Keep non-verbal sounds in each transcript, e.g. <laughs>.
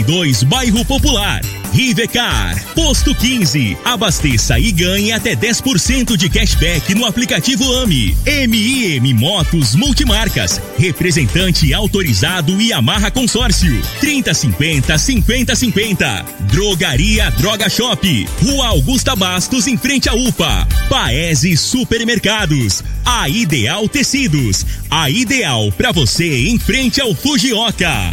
72, Bairro Popular. Rivecar, Posto 15. Abasteça e ganhe até 10% de cashback no aplicativo AMI. MIM Motos Multimarcas. Representante autorizado e amarra consórcio. 3050 5050. Drogaria Droga Shop. Rua Augusta Bastos, em frente à UPA. Paese Supermercados. A Ideal Tecidos. A ideal para você em frente ao Fujioka.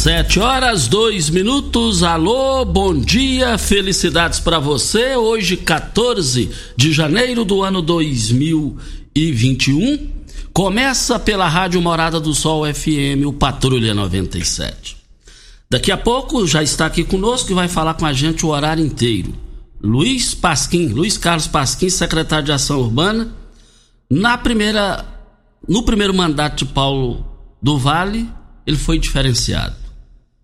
Sete horas, dois minutos. Alô, bom dia, felicidades para você. Hoje, 14 de janeiro do ano 2021. Começa pela Rádio Morada do Sol FM, o Patrulha 97. Daqui a pouco já está aqui conosco e vai falar com a gente o horário inteiro. Luiz Pasquim, Luiz Carlos Pasquim, secretário de Ação Urbana. Na primeira, no primeiro mandato de Paulo do Vale, ele foi diferenciado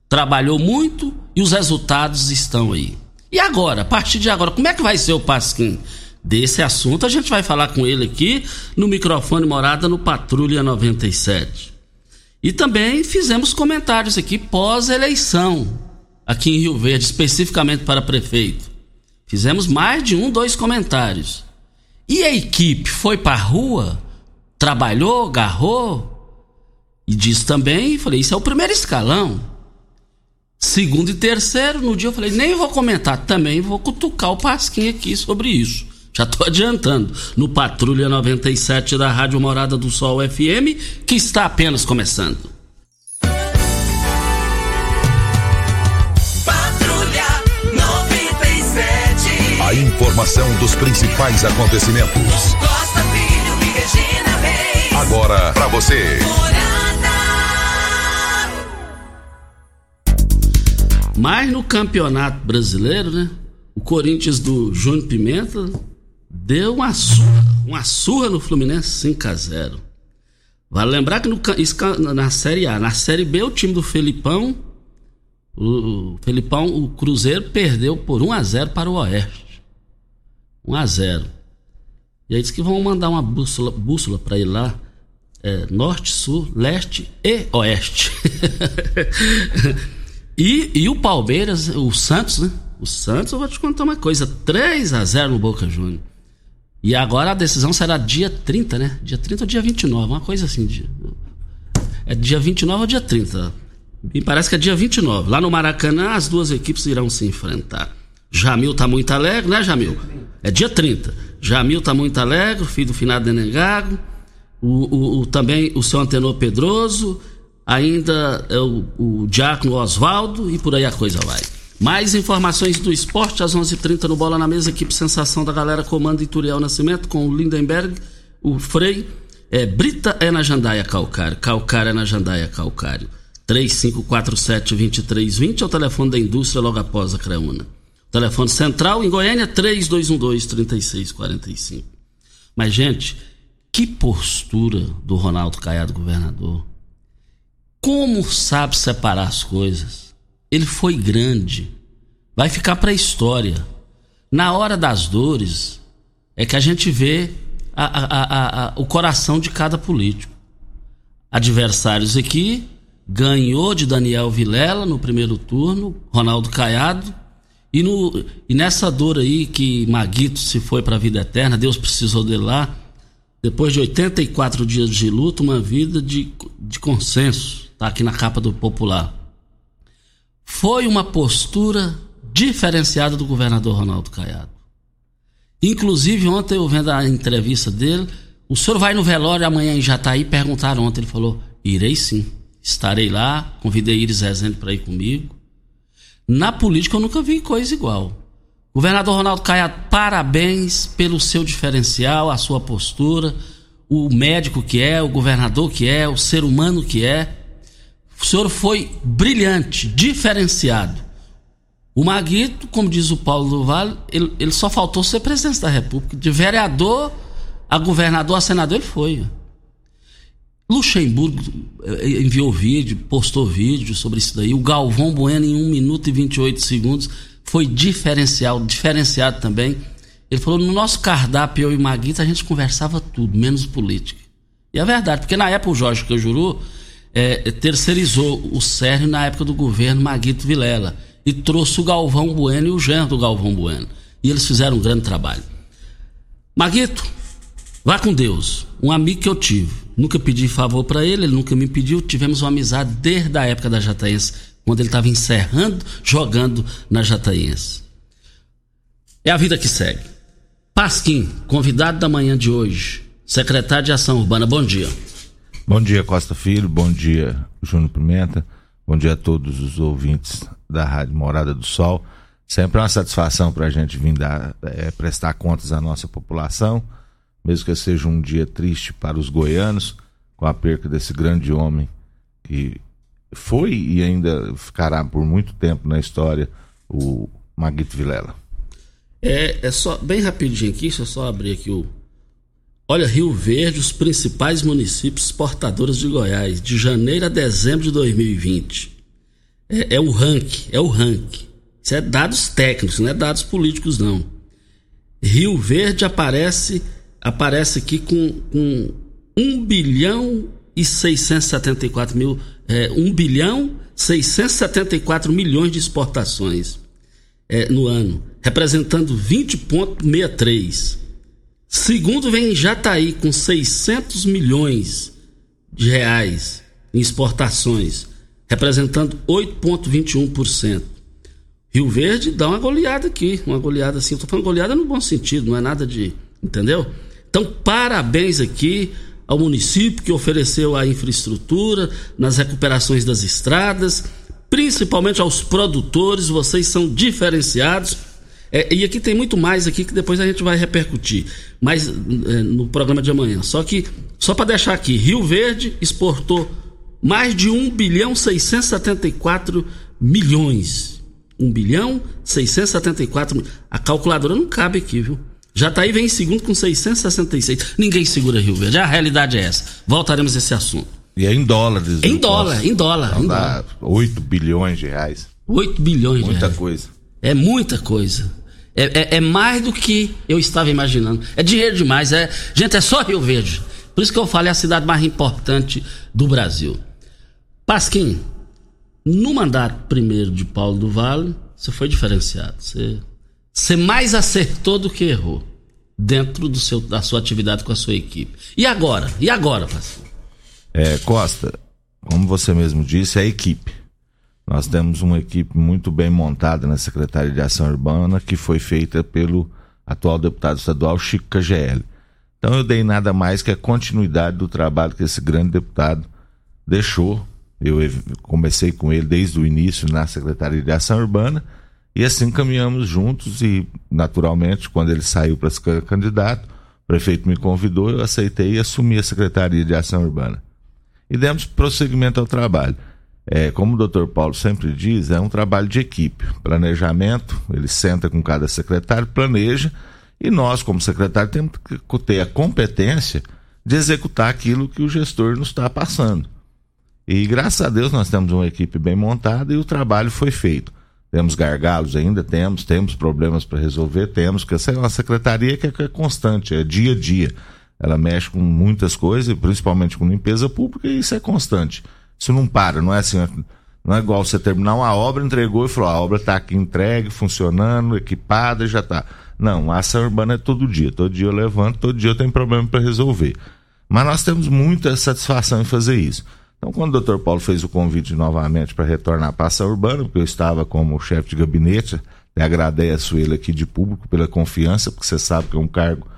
trabalhou muito e os resultados estão aí. E agora, a partir de agora, como é que vai ser o Pasquim? Desse assunto a gente vai falar com ele aqui no microfone Morada no Patrulha 97. E também fizemos comentários aqui pós-eleição, aqui em Rio Verde, especificamente para prefeito. Fizemos mais de um, dois comentários. E a equipe foi para a rua, trabalhou, agarrou, e disse também, falei, isso é o primeiro escalão. Segundo e terceiro, no dia eu falei, nem vou comentar, também vou cutucar o Pasquim aqui sobre isso. Já estou <laughs> adiantando. No Patrulha 97 da Rádio Morada do Sol FM, que está apenas começando. Patrulha 97. A informação dos principais acontecimentos. Costa Filho e Regina Reis. Agora para você. Mas no Campeonato Brasileiro, né? O Corinthians do Júnior Pimenta deu uma surra, uma surra no Fluminense 5 a 0 Vale lembrar que no, na Série A, na Série B, o time do Felipão, o, Felipão, o Cruzeiro perdeu por 1 a 0 para o Oeste. 1 a 0 E aí diz que vão mandar uma bússola, bússola para ir lá. É, norte, sul, leste e oeste. <laughs> E, e o Palmeiras, o Santos, né? O Santos, eu vou te contar uma coisa: 3 a 0 no Boca Juniors. E agora a decisão será dia 30, né? Dia 30 ou dia 29, uma coisa assim. Dia, é dia 29 ou dia 30. Me parece que é dia 29. Lá no Maracanã, as duas equipes irão se enfrentar. Jamil tá muito alegre, né, Jamil? É dia 30. Jamil tá muito alegre, filho do finado Denegago. O, o, o, também o seu Antenor Pedroso ainda é o, o Diácono Oswaldo e por aí a coisa vai. Mais informações do esporte às 11:30 h 30 no Bola na Mesa, equipe Sensação da Galera, comando Ituriel Nascimento com o Lindenberg, o Frei. É, Brita é na Jandaia Calcário, Calcário é na Jandaia Calcário. 3547-2320 é o telefone da indústria logo após a Creuna. telefone central em Goiânia 3212-3645. Mas, gente, que postura do Ronaldo Caiado, governador como sabe separar as coisas. Ele foi grande. Vai ficar para a história. Na hora das dores é que a gente vê a, a, a, o coração de cada político. Adversários aqui, ganhou de Daniel Vilela no primeiro turno, Ronaldo Caiado. E, no, e nessa dor aí que Maguito se foi para a vida eterna, Deus precisou dele lá. depois de 84 dias de luta, uma vida de, de consenso. Está aqui na capa do Popular. Foi uma postura diferenciada do governador Ronaldo Caiado. Inclusive, ontem eu vendo a entrevista dele, o senhor vai no velório amanhã em Jataí? Perguntaram ontem, ele falou, irei sim, estarei lá, convidei Iris Rezende para ir comigo. Na política eu nunca vi coisa igual. Governador Ronaldo Caiado, parabéns pelo seu diferencial, a sua postura, o médico que é, o governador que é, o ser humano que é. O senhor foi brilhante, diferenciado. O Maguito, como diz o Paulo do Vale, ele, ele só faltou ser presidente da República. De vereador a governador, a senador, ele foi. Luxemburgo eh, enviou vídeo, postou vídeo sobre isso daí. O Galvão Bueno, em 1 minuto e 28 segundos, foi diferencial, diferenciado também. Ele falou: no nosso cardápio, eu e Maguita, a gente conversava tudo, menos política. E é verdade, porque na época o Jorge Cajuru é, terceirizou o Sérgio na época do governo Maguito Vilela e trouxe o Galvão Bueno e o genro do Galvão Bueno. E eles fizeram um grande trabalho. Maguito, vá com Deus. Um amigo que eu tive. Nunca pedi favor para ele, ele nunca me pediu. Tivemos uma amizade desde a época da Jataense, quando ele estava encerrando, jogando na Jataense. É a vida que segue. Pasquim, convidado da manhã de hoje, secretário de Ação Urbana, bom dia. Bom dia, Costa Filho, bom dia, Júnior Pimenta, bom dia a todos os ouvintes da Rádio Morada do Sol. Sempre é uma satisfação para a gente vir dar, é, prestar contas à nossa população, mesmo que seja um dia triste para os goianos, com a perca desse grande homem que foi e ainda ficará por muito tempo na história, o Maguito Vilela. É, é só, bem rapidinho aqui, deixa eu só abrir aqui o. Olha, Rio Verde, os principais municípios exportadores de Goiás, de janeiro a dezembro de 2020. É, é o ranking, é o ranking. Isso é dados técnicos, não é dados políticos, não. Rio Verde aparece aparece aqui com, com 1 bilhão e 674 mil, é, 1 bilhão 674 milhões de exportações é, no ano, representando 20,63. Segundo vem Jataí com 600 milhões de reais em exportações, representando 8,21%. Rio Verde dá uma goleada aqui, uma goleada assim. Tô falando goleada no bom sentido, não é nada de. Entendeu? Então, parabéns aqui ao município que ofereceu a infraestrutura nas recuperações das estradas, principalmente aos produtores, vocês são diferenciados. É, e aqui tem muito mais aqui que depois a gente vai repercutir, mas é, no programa de amanhã. Só que, só para deixar aqui, Rio Verde exportou mais de 1 bilhão 674 milhões. 1 bilhão 674 A calculadora não cabe aqui, viu? Jataí vem em segundo com 666. Ninguém segura Rio Verde. A realidade é essa. Voltaremos a esse assunto. E é em dólares. Em dólar, em dólar. Então em dólar. 8 bilhões de reais. 8 bilhões de Muita reais. coisa. É muita coisa. É, é- é mais do que eu estava imaginando. É dinheiro demais. É, gente, é só Rio Verde. Por isso que eu falei a cidade mais importante do Brasil. Pasquim, no mandato primeiro de Paulo do Vale, você foi diferenciado. Você, você mais acertou do que errou dentro do seu, da sua atividade com a sua equipe. E agora? E agora, Pasquim? É, Costa, como você mesmo disse, é a equipe. Nós temos uma equipe muito bem montada na Secretaria de Ação Urbana, que foi feita pelo atual deputado estadual Chico KGL. Então eu dei nada mais que a continuidade do trabalho que esse grande deputado deixou. Eu comecei com ele desde o início na Secretaria de Ação Urbana e assim caminhamos juntos e, naturalmente, quando ele saiu para ser candidato, o prefeito me convidou, eu aceitei e assumi a Secretaria de Ação Urbana e demos prosseguimento ao trabalho. É, como o doutor Paulo sempre diz, é um trabalho de equipe. Planejamento, ele senta com cada secretário, planeja, e nós, como secretário, temos que ter a competência de executar aquilo que o gestor nos está passando. E graças a Deus nós temos uma equipe bem montada e o trabalho foi feito. Temos gargalos ainda, temos, temos problemas para resolver, temos, porque essa é uma secretaria é, que é constante, é dia a dia. Ela mexe com muitas coisas, principalmente com limpeza pública, e isso é constante. Isso não para, não é assim, não é igual você terminar uma obra, entregou e falou, "Ah, a obra está aqui entregue, funcionando, equipada, já está. Não, a ação urbana é todo dia. Todo dia eu levanto, todo dia eu tenho problema para resolver. Mas nós temos muita satisfação em fazer isso. Então, quando o doutor Paulo fez o convite novamente para retornar para a ação urbana, porque eu estava como chefe de gabinete, e agradeço ele aqui de público pela confiança, porque você sabe que é um cargo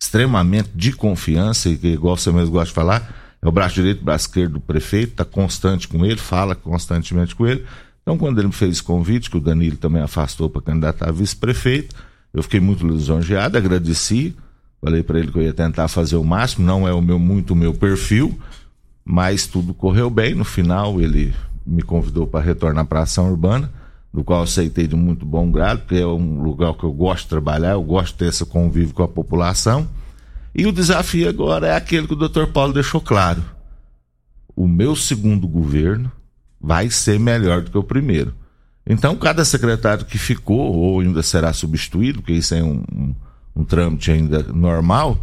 extremamente de confiança e que, igual você mesmo gosta de falar, é o braço direito, braço esquerdo do prefeito, está constante com ele, fala constantemente com ele. Então, quando ele me fez convite, que o Danilo também afastou para candidatar a vice-prefeito, eu fiquei muito lisonjeado, agradeci, falei para ele que eu ia tentar fazer o máximo, não é o meu muito o meu perfil, mas tudo correu bem. No final, ele me convidou para retornar para a ação urbana, do qual aceitei de muito bom grado, porque é um lugar que eu gosto de trabalhar, eu gosto de ter esse convívio com a população. E o desafio agora é aquele que o doutor Paulo deixou claro. O meu segundo governo vai ser melhor do que o primeiro. Então, cada secretário que ficou, ou ainda será substituído, porque isso é um, um, um trâmite ainda normal,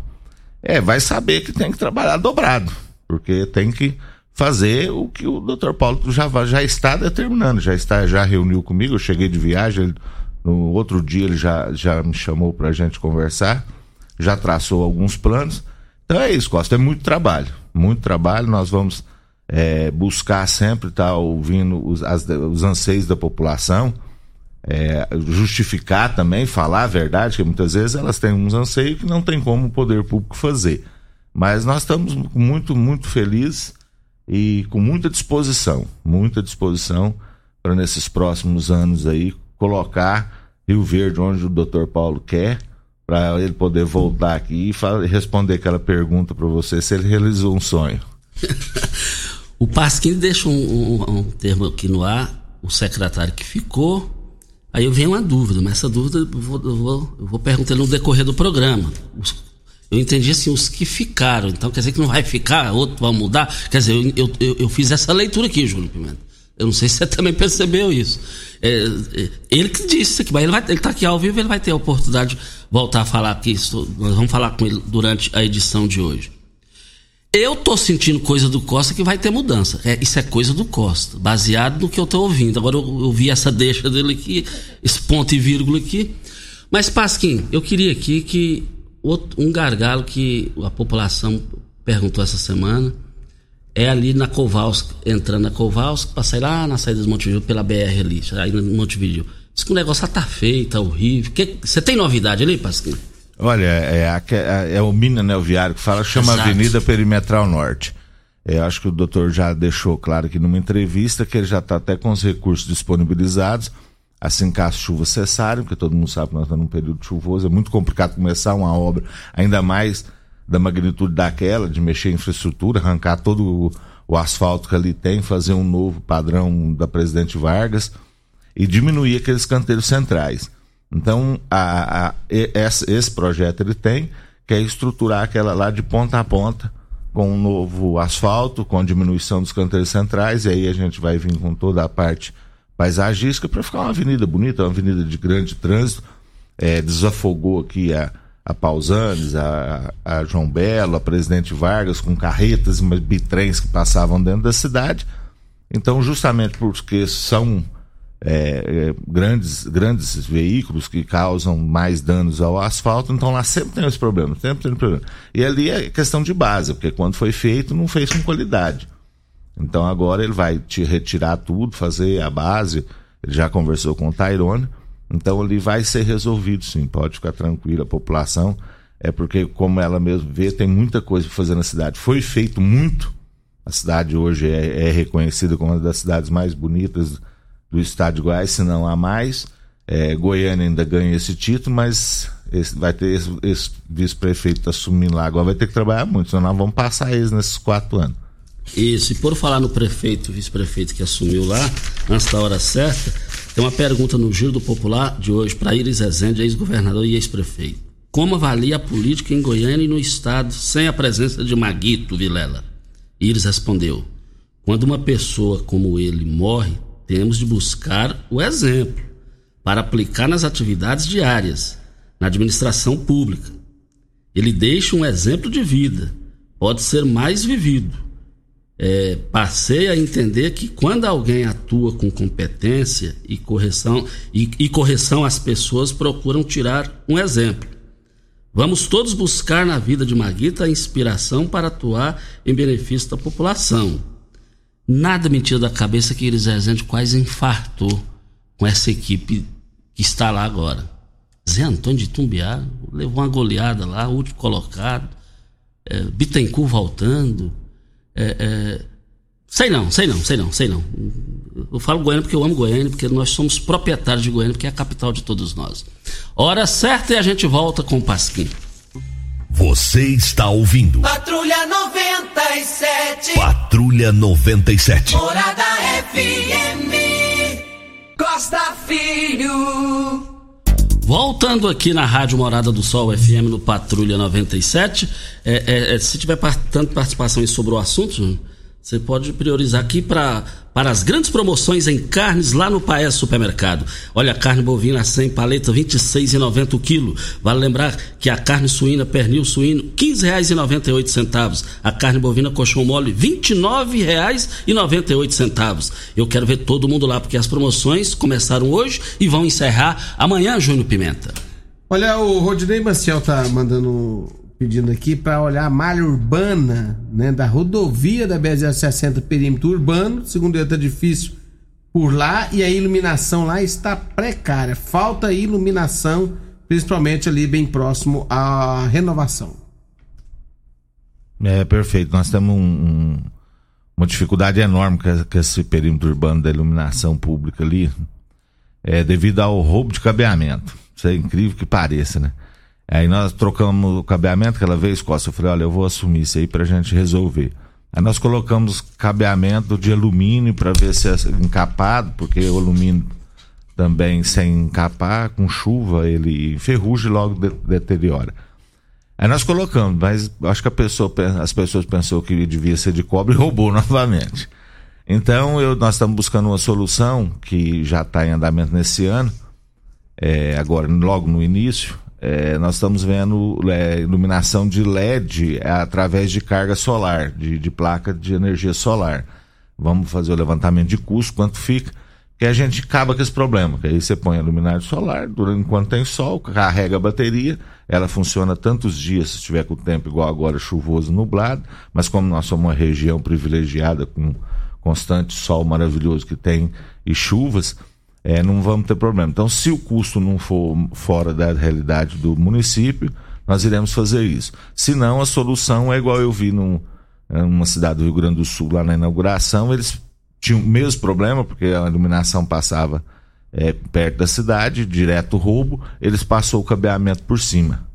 é, vai saber que tem que trabalhar dobrado porque tem que fazer o que o Dr. Paulo já, já está determinando, já está, já reuniu comigo, eu cheguei de viagem, ele, no outro dia ele já, já me chamou para a gente conversar, já traçou alguns planos. Então é isso, Costa, é muito trabalho, muito trabalho, nós vamos é, buscar sempre estar tá, ouvindo os, as, os anseios da população, é, justificar também, falar a verdade, que muitas vezes elas têm uns anseios que não tem como o poder público fazer. Mas nós estamos muito, muito felizes e com muita disposição, muita disposição para nesses próximos anos aí colocar Rio Verde onde o doutor Paulo quer, para ele poder voltar aqui e responder aquela pergunta para você se ele realizou um sonho. <laughs> o Pasquim deixa um, um, um, termo aqui no ar, o secretário que ficou. Aí eu venho uma dúvida, mas essa dúvida eu vou, eu vou, eu vou perguntar no decorrer do programa. Eu entendi assim, os que ficaram. Então quer dizer que não vai ficar, outro vai mudar. Quer dizer, eu, eu, eu fiz essa leitura aqui, Júlio Pimenta. Eu não sei se você também percebeu isso. É, é, ele que disse aqui, mas ele, vai, ele tá aqui ao vivo, ele vai ter a oportunidade de voltar a falar aqui. Nós vamos falar com ele durante a edição de hoje. Eu tô sentindo coisa do Costa que vai ter mudança. É, isso é coisa do Costa, baseado no que eu tô ouvindo. Agora eu, eu vi essa deixa dele aqui, esse ponto e vírgula aqui. Mas, Pasquim, eu queria aqui que Outro, um gargalo que a população perguntou essa semana é ali na Kowalski, entrando na Kowalski, para sair lá na saída de Montevideo pela BR ali, aí no Montevideo. Diz que o negócio tá feio, tá horrível. Você tem novidade ali, Pasquim? Olha, é, é, é o mini anel viário que fala, chama Exato. Avenida Perimetral Norte. É, acho que o doutor já deixou claro aqui numa entrevista que ele já está até com os recursos disponibilizados assim que as chuvas cessarem, porque todo mundo sabe que nós estamos num período chuvoso, é muito complicado começar uma obra, ainda mais da magnitude daquela, de mexer em infraestrutura, arrancar todo o, o asfalto que ali tem, fazer um novo padrão da Presidente Vargas e diminuir aqueles canteiros centrais. Então, a, a, esse, esse projeto ele tem, que é estruturar aquela lá de ponta a ponta, com um novo asfalto, com diminuição dos canteiros centrais, e aí a gente vai vir com toda a parte paisagística para ficar uma avenida bonita, uma avenida de grande trânsito. É, desafogou aqui a, a Pausanes, a, a João Belo, a Presidente Vargas, com carretas e bitrens que passavam dentro da cidade. Então, justamente porque são é, é, grandes, grandes veículos que causam mais danos ao asfalto, então lá sempre tem esse problema, sempre tem problema. E ali é questão de base, porque quando foi feito, não fez com qualidade. Então agora ele vai te retirar tudo, fazer a base. Ele já conversou com o Tairone. Então ele vai ser resolvido sim, pode ficar tranquila a população. É porque, como ela mesmo vê, tem muita coisa para fazer na cidade. Foi feito muito. A cidade hoje é, é, reconhecida como uma das cidades mais bonitas do estado de Goiás, se não há mais. É, Goiânia ainda ganha esse título, mas esse, vai ter esse, esse vice-prefeito assumindo lá agora, vai ter que trabalhar muito, senão nós vamos passar eles nesses quatro anos. E por falar no prefeito, vice-prefeito que assumiu lá, antes da hora certa, tem uma pergunta no Giro do Popular de hoje para Iris Rezende, ex-governador e ex-prefeito. Como avalia a política em Goiânia e no estado sem a presença de Maguito Vilela? Iris respondeu: Quando uma pessoa como ele morre, temos de buscar o exemplo para aplicar nas atividades diárias, na administração pública. Ele deixa um exemplo de vida, pode ser mais vivido é, passei a entender que quando alguém atua com competência e correção, e, e correção, as pessoas procuram tirar um exemplo. Vamos todos buscar na vida de Maguita a inspiração para atuar em benefício da população. Nada me tira da cabeça que Iris Rezende quase infartou com essa equipe que está lá agora. Zé Antônio de Tumbiá levou uma goleada lá, último colocado. É, Bittencourt voltando. É, é, sei não, sei não, sei não, sei não. Eu falo Goiânia porque eu amo Goiânia, porque nós somos proprietários de Goiânia, porque é a capital de todos nós. Hora certa e a gente volta com o Pasquim. Você está ouvindo Patrulha 97. Patrulha 97. Morada FM. Costa Filho. Voltando aqui na Rádio Morada do Sol FM no Patrulha 97, é, é, é, se tiver tanto participação sobre o assunto, você pode priorizar aqui pra, para as grandes promoções em carnes lá no Paes Supermercado. Olha, carne bovina 100 paleta R$ 26,90 o quilo. Vale lembrar que a carne suína pernil suíno R$ 15,98. A carne bovina colchão mole R$ 29,98. Eu quero ver todo mundo lá porque as promoções começaram hoje e vão encerrar amanhã, Júnior Pimenta. Olha, o Rodinei Maciel tá mandando pedindo aqui para olhar a malha urbana, né, da rodovia da BR-060 perímetro urbano, segundo ele tá difícil por lá e a iluminação lá está precária. Falta iluminação, principalmente ali bem próximo à renovação. É perfeito. Nós temos um- um- uma dificuldade enorme com, com esse perímetro urbano da iluminação pública ali, é, devido ao roubo de cabeamento. Isso é incrível que pareça, né? Aí nós trocamos o cabeamento aquela vez, Costa. Eu falei, olha, eu vou assumir isso aí pra gente resolver. Aí nós colocamos cabeamento de alumínio para ver se é encapado, porque o alumínio também sem encapar, com chuva, ele enferruja e logo de- deteriora. Aí nós colocamos, mas acho que pessoa, as pessoas pensou que devia ser de cobre e roubou <laughs> novamente. Então eu, nós estamos buscando uma solução que já está em andamento nesse ano, é, agora logo no início. É, nós estamos vendo é, iluminação de LED através de carga solar, de, de placa de energia solar. Vamos fazer o levantamento de custo, quanto fica, que a gente acaba com esse problema. Que aí você põe a luminária solar, durante enquanto tem sol, carrega a bateria, ela funciona tantos dias se estiver com o tempo igual agora, chuvoso, nublado, mas como nós somos uma região privilegiada com constante sol maravilhoso que tem e chuvas, é, não vamos ter problema. Então, se o custo não for fora da realidade do município, nós iremos fazer isso. Se não, a solução é igual eu vi num, numa cidade do Rio Grande do Sul, lá na inauguração, eles tinham o mesmo problema, porque a iluminação passava é, perto da cidade, direto roubo, eles passou o cabeamento por cima.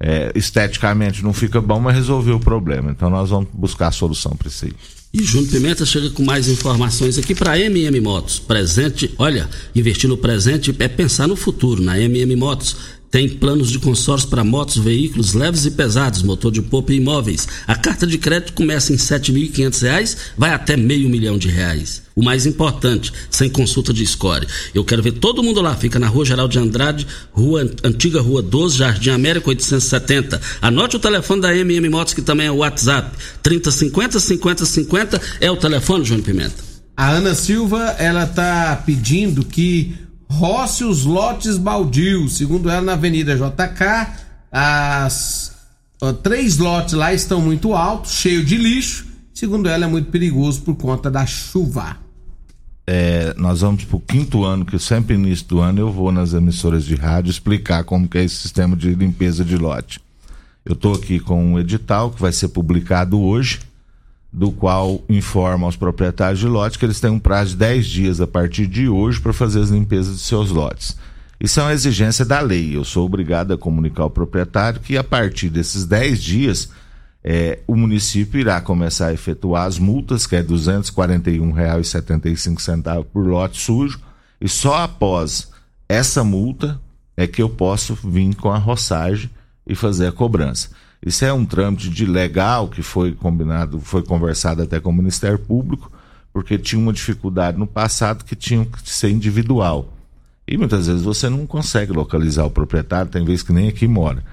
É, esteticamente não fica bom, mas resolveu o problema. Então nós vamos buscar a solução para isso aí. E Júnior Pimenta chega com mais informações aqui para MM Motos. Presente, olha, investir no presente é pensar no futuro. Na MM Motos tem planos de consórcio para motos, veículos leves e pesados, motor de popa e imóveis. A carta de crédito começa em 7.500 reais, vai até meio milhão de reais. O mais importante, sem consulta de score. Eu quero ver todo mundo lá. Fica na Rua Geral de Andrade, Rua Antiga Rua 12, Jardim América 870. Anote o telefone da MM Motos, que também é o WhatsApp. 3050 5050 é o telefone, Júnior Pimenta. A Ana Silva, ela tá pedindo que roce os lotes baldios. Segundo ela, na Avenida JK, as ó, três lotes lá estão muito altos, cheio de lixo. Segundo ela, é muito perigoso por conta da chuva. É, nós vamos para o quinto ano, que sempre início do ano eu vou nas emissoras de rádio explicar como que é esse sistema de limpeza de lote. Eu estou aqui com um edital que vai ser publicado hoje, do qual informa aos proprietários de lote que eles têm um prazo de 10 dias a partir de hoje para fazer as limpezas de seus lotes. Isso é uma exigência da lei. Eu sou obrigado a comunicar ao proprietário que a partir desses 10 dias é, o município irá começar a efetuar as multas, que é R$ 241,75 por lote sujo, e só após essa multa é que eu posso vir com a roçagem e fazer a cobrança. Isso é um trâmite de legal que foi combinado, foi conversado até com o Ministério Público, porque tinha uma dificuldade no passado que tinha que ser individual. E muitas vezes você não consegue localizar o proprietário, tem vezes que nem aqui mora.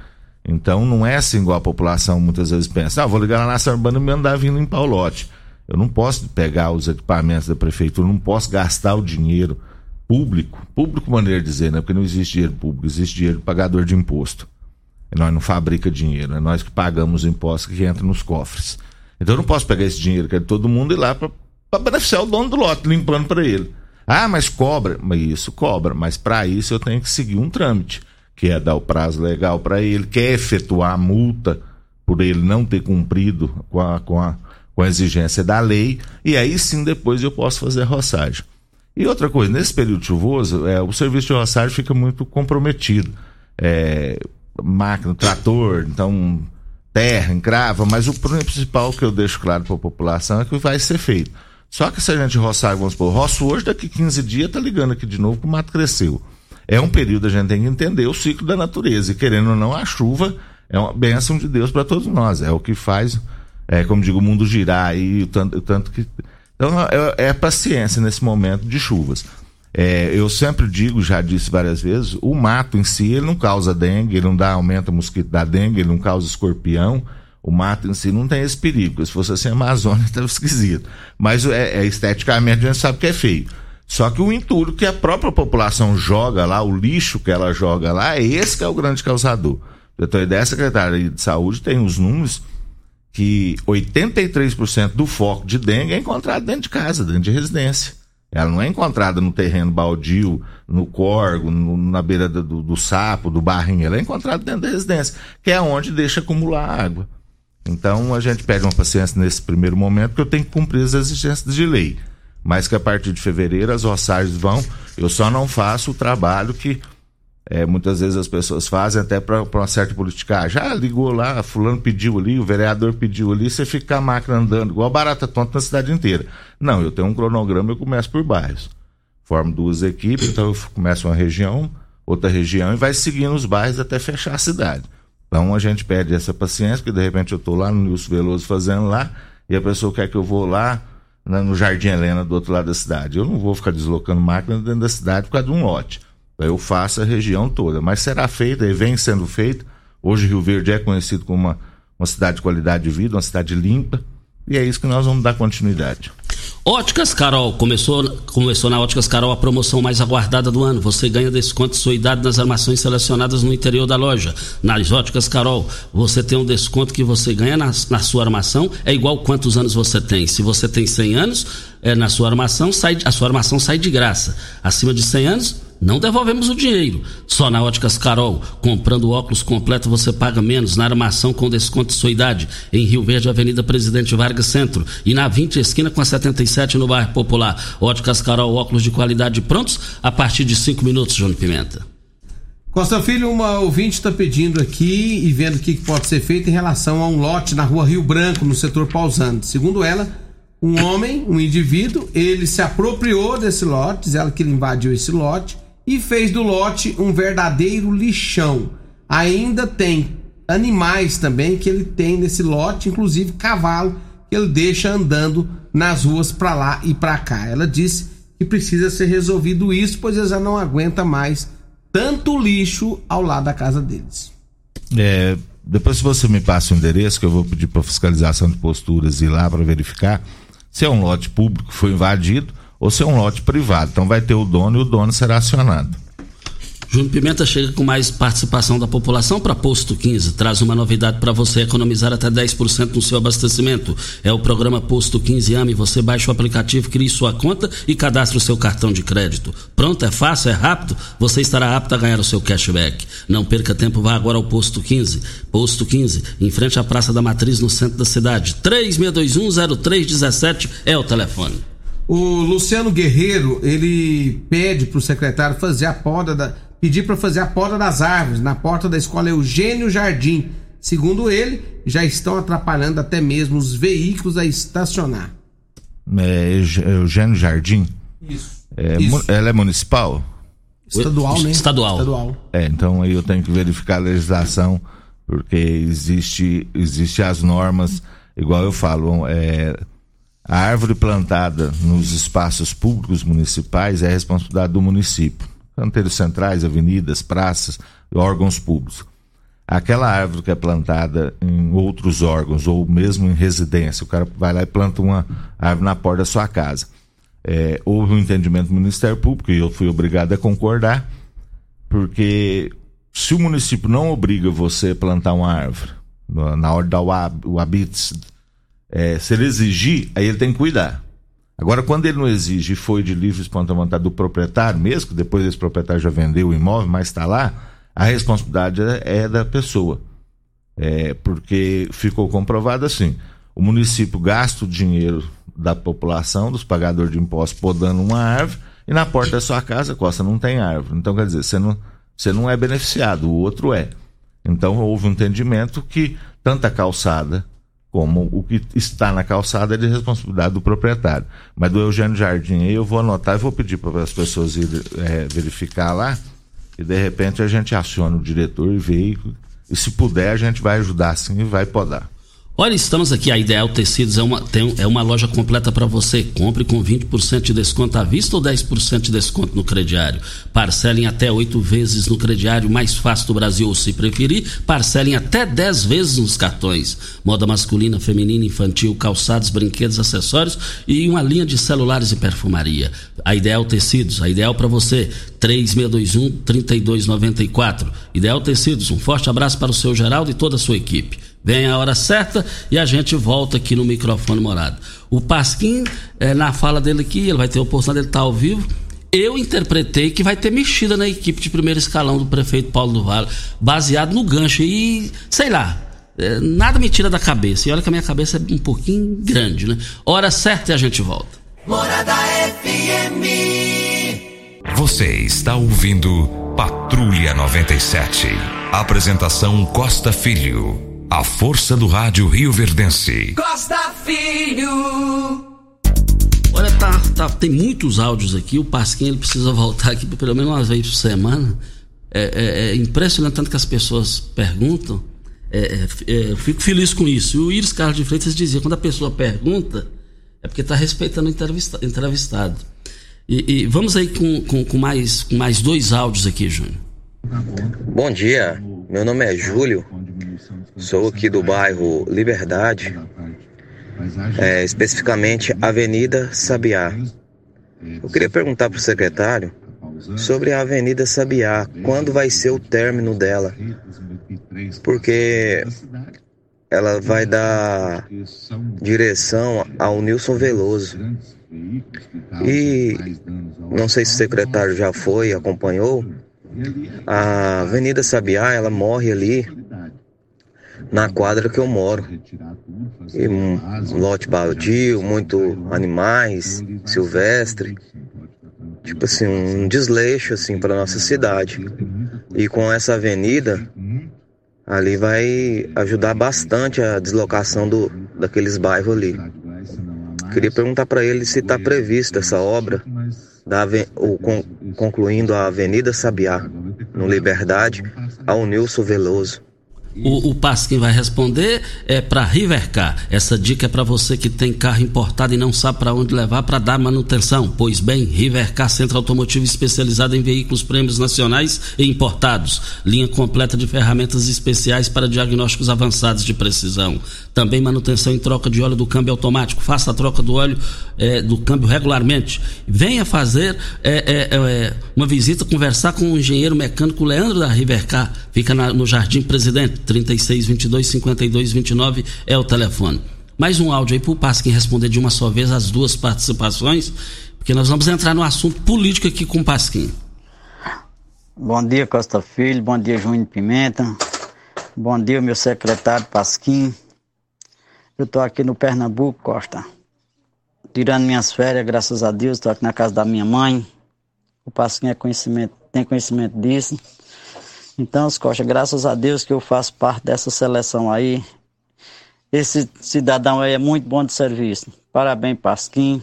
Então não é assim igual a população muitas vezes pensa, ah, vou ligar na Urbana e me andar vindo limpar o lote. Eu não posso pegar os equipamentos da prefeitura, não posso gastar o dinheiro público, público maneira de dizer, né? Porque não existe dinheiro público, existe dinheiro do pagador de imposto. Nós não fabrica dinheiro, é nós que pagamos os impostos que entram nos cofres. Então eu não posso pegar esse dinheiro que é de todo mundo e ir lá para beneficiar o dono do lote, limpando para ele. Ah, mas cobra. Mas isso cobra. Mas para isso eu tenho que seguir um trâmite, que é dar o prazo legal para ele, que é efetuar a multa por ele não ter cumprido com a, com, a, com a exigência da lei. E aí sim depois eu posso fazer a roçagem. E outra coisa, nesse período chuvoso, é, o serviço de roçagem fica muito comprometido. É, máquina, trator, então terra, encrava, mas o principal que eu deixo claro para a população é que vai ser feito. Só que se a gente roçar, vamos supor, roço hoje, daqui 15 dias tá ligando aqui de novo que o mato cresceu. É um período, a gente tem que entender o ciclo da natureza. E querendo ou não, a chuva é uma bênção de Deus para todos nós. É o que faz, é, como digo, o mundo girar e o tanto, o tanto que. Então é, é paciência nesse momento de chuvas. É, eu sempre digo, já disse várias vezes, o mato em si ele não causa dengue, ele não dá aumenta o mosquito da dengue, ele não causa escorpião. O mato em si não tem esse perigo. Se fosse assim, a Amazônia <laughs> estava esquisito. Mas é, é, esteticamente a gente sabe que é feio. Só que o entulho que a própria população joga lá, o lixo que ela joga lá, é esse que é o grande causador. Eu estou ideia, a Secretaria de Saúde tem os números que 83% do foco de dengue é encontrado dentro de casa, dentro de residência. Ela não é encontrada no terreno baldio, no corgo, no, na beira do, do, sapo, do barrinho. Ela é encontrada dentro da residência, que é onde deixa acumular água. Então a gente pede uma paciência nesse primeiro momento, porque eu tenho que cumprir as exigências de lei. Mas que a partir de fevereiro as roçagens vão. Eu só não faço o trabalho que é, muitas vezes as pessoas fazem até para uma certa politicagem. Já ah, ligou lá, fulano pediu ali, o vereador pediu ali, você fica a máquina andando, igual barata tonta na cidade inteira. Não, eu tenho um cronograma, eu começo por bairros. Formo duas equipes, então eu começo uma região, outra região e vai seguindo os bairros até fechar a cidade. Então a gente pede essa paciência, porque de repente eu estou lá no Nilson Veloso fazendo lá, e a pessoa quer que eu vou lá né, no Jardim Helena do outro lado da cidade. Eu não vou ficar deslocando máquina dentro da cidade por causa de um lote. Eu faço a região toda, mas será feita e vem sendo feito. Hoje Rio Verde é conhecido como uma, uma cidade de qualidade de vida, uma cidade limpa, e é isso que nós vamos dar continuidade. Óticas Carol, começou, começou na Óticas Carol a promoção mais aguardada do ano. Você ganha desconto de sua idade nas armações selecionadas no interior da loja. Nas Óticas Carol, você tem um desconto que você ganha na, na sua armação, é igual quantos anos você tem. Se você tem 100 anos, é, na sua armação, sai, a sua armação sai de graça. Acima de 100 anos, não devolvemos o dinheiro. Só na Óticas Carol, comprando óculos completo você paga menos na armação com desconto de sua idade. Em Rio Verde, Avenida Presidente Vargas Centro. E na 20 esquina com a 77 no bairro Popular. Óticas Carol, óculos de qualidade prontos a partir de 5 minutos, João Pimenta. Costa Filho, uma ouvinte está pedindo aqui e vendo o que pode ser feito em relação a um lote na rua Rio Branco, no setor Pausante. Segundo ela, um homem, um indivíduo, ele se apropriou desse lote, diz ela que ele invadiu esse lote e fez do lote um verdadeiro lixão. Ainda tem animais também que ele tem nesse lote, inclusive cavalo que ele deixa andando nas ruas para lá e para cá. Ela disse que precisa ser resolvido isso, pois ele já não aguenta mais tanto lixo ao lado da casa deles. É, depois se você me passa o endereço que eu vou pedir para fiscalização de posturas ir lá para verificar se é um lote público que foi invadido ou se é um lote privado. Então vai ter o dono e o dono será acionado. Júnior Pimenta chega com mais participação da população para Posto 15. Traz uma novidade para você economizar até 10% no seu abastecimento. É o programa Posto 15 AME. Você baixa o aplicativo, cria sua conta e cadastra o seu cartão de crédito. Pronto, é fácil, é rápido. Você estará apto a ganhar o seu cashback. Não perca tempo, vá agora ao Posto 15. Posto 15, em frente à Praça da Matriz, no centro da cidade. 36210317 é o telefone. O Luciano Guerreiro, ele pede para o secretário fazer a poda da, pedir para fazer a poda das árvores na porta da escola Eugênio Jardim. Segundo ele, já estão atrapalhando até mesmo os veículos a estacionar. É, Eugênio Jardim? Isso. É, Isso. Ela é municipal? Estadual, né? Estadual. Estadual. É, então aí eu tenho que verificar a legislação, porque existe, existe as normas, igual eu falo, é, a árvore plantada nos espaços públicos municipais é responsabilidade do município. Canteiros centrais, avenidas, praças, órgãos públicos. aquela árvore que é plantada em outros órgãos ou mesmo em residência, o cara vai lá e planta uma árvore na porta da sua casa. É, houve um entendimento do Ministério Público e eu fui obrigado a concordar, porque se o município não obriga você a plantar uma árvore na hora o habite, é, se ele exigir, aí ele tem que cuidar. Agora, quando ele não exige e foi de livre espontânea vontade do proprietário, mesmo que depois esse proprietário já vendeu o imóvel, mas está lá, a responsabilidade é, é da pessoa. É, porque ficou comprovado assim: o município gasta o dinheiro da população, dos pagadores de impostos, podando uma árvore, e na porta da sua casa, Costa, não tem árvore. Então, quer dizer, você não, você não é beneficiado, o outro é. Então, houve um entendimento que tanto a calçada como o que está na calçada é de responsabilidade do proprietário. Mas do Eugênio Jardim, eu vou anotar e vou pedir para as pessoas irem é, verificar lá e de repente a gente aciona o diretor e vê e se puder a gente vai ajudar sim e vai podar. Olha, estamos aqui, a Ideal Tecidos é uma, tem, é uma loja completa para você. Compre com 20% de desconto à vista ou 10% de desconto no crediário. Parcelem até oito vezes no crediário mais fácil do Brasil, ou se preferir, parcelem até 10 vezes nos cartões. Moda masculina, feminina, infantil, calçados, brinquedos, acessórios e uma linha de celulares e perfumaria. A Ideal Tecidos, a ideal para você, 3621-3294. Ideal Tecidos, um forte abraço para o seu Geraldo e toda a sua equipe. Vem a hora certa e a gente volta aqui no microfone morado. O Pasquim, é, na fala dele aqui, ele vai ter a oportunidade de estar ao vivo. Eu interpretei que vai ter mexida na equipe de primeiro escalão do prefeito Paulo do Vale, baseado no gancho. E, sei lá, é, nada me tira da cabeça. E olha que a minha cabeça é um pouquinho grande, né? Hora certa e a gente volta. Morada FM. Você está ouvindo Patrulha 97. Apresentação Costa Filho. A força do rádio Rio Verdense. Costa Filho. Olha, tá, tá, tem muitos áudios aqui. O Pasquim ele precisa voltar aqui pelo menos uma vez por semana. É, é, é impressionante tanto que as pessoas perguntam. É, é, é, eu fico feliz com isso. E o Iris Carlos de Freitas dizia: quando a pessoa pergunta, é porque está respeitando o entrevista, entrevistado. E, e, vamos aí com, com, com, mais, com mais dois áudios aqui, Júnior. Bom dia, meu nome é Júlio, sou aqui do bairro Liberdade, é, especificamente Avenida Sabiá. Eu queria perguntar para o secretário sobre a Avenida Sabiá, quando vai ser o término dela? Porque ela vai dar direção ao Nilson Veloso. E não sei se o secretário já foi, acompanhou, a Avenida Sabiá, ela morre ali na quadra que eu moro. E um lote baldio, muito animais, silvestre. Tipo assim, um desleixo assim para nossa cidade. E com essa avenida ali vai ajudar bastante a deslocação do, daqueles bairros ali. Queria perguntar para ele se está prevista essa obra da, o, con, concluindo a Avenida Sabiá, no Liberdade, ao Nilson Veloso. O, o Pasquim vai responder é para Rivercar. Essa dica é para você que tem carro importado e não sabe para onde levar para dar manutenção. Pois bem, Rivercar Centro Automotivo especializado em veículos prêmios nacionais e importados. Linha completa de ferramentas especiais para diagnósticos avançados de precisão. Também manutenção em troca de óleo do câmbio automático. Faça a troca do óleo é, do câmbio regularmente. Venha fazer é, é, é uma visita, conversar com o engenheiro mecânico Leandro da Rivercar. Fica na, no Jardim Presidente 36 22 52 29 é o telefone. Mais um áudio aí para o Pasquim responder de uma só vez as duas participações, porque nós vamos entrar no assunto político aqui com o Pasquim. Bom dia, Costa Filho. Bom dia, Júnior Pimenta. Bom dia, meu secretário Pasquim. Eu estou aqui no Pernambuco, Costa. Tirando minhas férias, graças a Deus, estou aqui na casa da minha mãe. O Pasquim é conhecimento, tem conhecimento disso. Então, Costa, graças a Deus que eu faço parte dessa seleção aí. Esse cidadão aí é muito bom de serviço. Parabéns, Pasquim.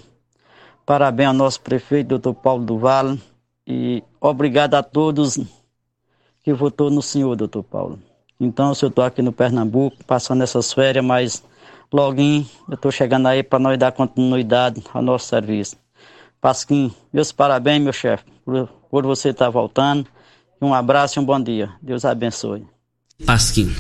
Parabéns ao nosso prefeito, doutor Paulo do Vale. E obrigado a todos que votou no senhor, doutor Paulo. Então, se eu estou aqui no Pernambuco, passando essas férias, mas logo eu estou chegando aí para nós dar continuidade ao nosso serviço. Pasquim, meus parabéns, meu chefe, por, por você estar tá voltando. Um abraço e um bom dia. Deus abençoe. Pasquim.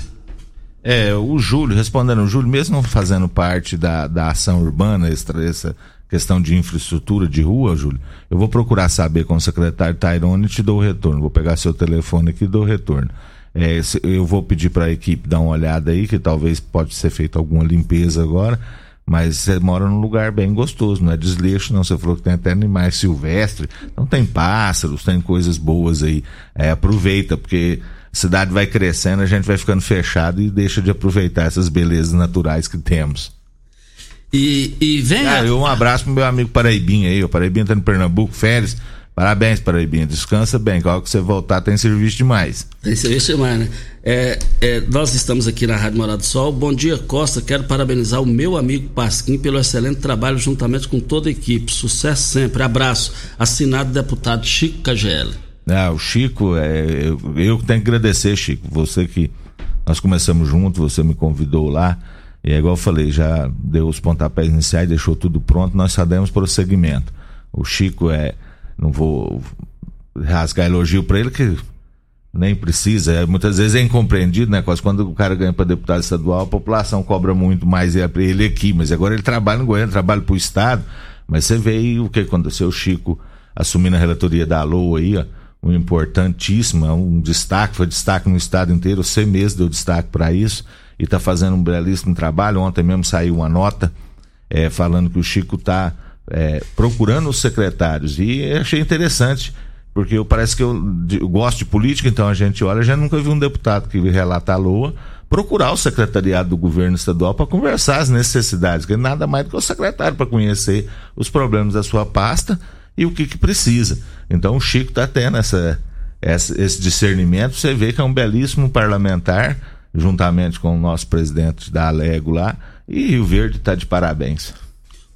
É, o Júlio, respondendo, o Júlio, mesmo fazendo parte da, da ação urbana, essa, essa questão de infraestrutura de rua, Júlio, eu vou procurar saber com o secretário Tairone e te dou o retorno. Vou pegar seu telefone aqui e dou o retorno. É, eu vou pedir para a equipe dar uma olhada aí, que talvez pode ser feita alguma limpeza agora, mas você mora num lugar bem gostoso, não é desleixo, não. Você falou que tem até animais silvestres, então tem pássaros, tem coisas boas aí. É, aproveita, porque a cidade vai crescendo, a gente vai ficando fechado e deixa de aproveitar essas belezas naturais que temos. E, e vem. Ah, um abraço pro meu amigo Paraibinha aí, o Paraibinha tá no Pernambuco, férias. Parabéns, Paraibinha. Descansa bem. Qual que você voltar tem serviço demais. Tem serviço demais, né? É, é, nós estamos aqui na Rádio Morado do Sol. Bom dia, Costa. Quero parabenizar o meu amigo Pasquim pelo excelente trabalho juntamente com toda a equipe. Sucesso sempre. Abraço. Assinado deputado Chico KGL. Ah, o Chico, é, eu, eu tenho que agradecer, Chico. Você que nós começamos juntos, você me convidou lá. E é igual eu falei, já deu os pontapés iniciais, deixou tudo pronto, nós só demos prosseguimento. O Chico é não vou rasgar elogio para ele que nem precisa, é, muitas vezes é incompreendido, né? Quando o cara ganha para deputado estadual, a população cobra muito mais ele aqui, mas agora ele trabalha no Goiânia, trabalha para o Estado, mas você vê aí o que aconteceu, o Chico assumindo a relatoria da LOA aí, ó, um importantíssimo, um destaque, foi destaque no Estado inteiro, você mesmo deu destaque para isso, e está fazendo um belíssimo trabalho, ontem mesmo saiu uma nota é, falando que o Chico está é, procurando os secretários. E achei interessante, porque eu parece que eu, eu, gosto de política, então a gente olha, já nunca vi um deputado que relata a LOA procurar o secretariado do governo estadual para conversar as necessidades, que nada mais do que o secretário para conhecer os problemas da sua pasta e o que, que precisa. Então o Chico está tendo essa, essa, esse discernimento, você vê que é um belíssimo parlamentar, juntamente com o nosso presidente da Alego lá, e Rio Verde está de parabéns.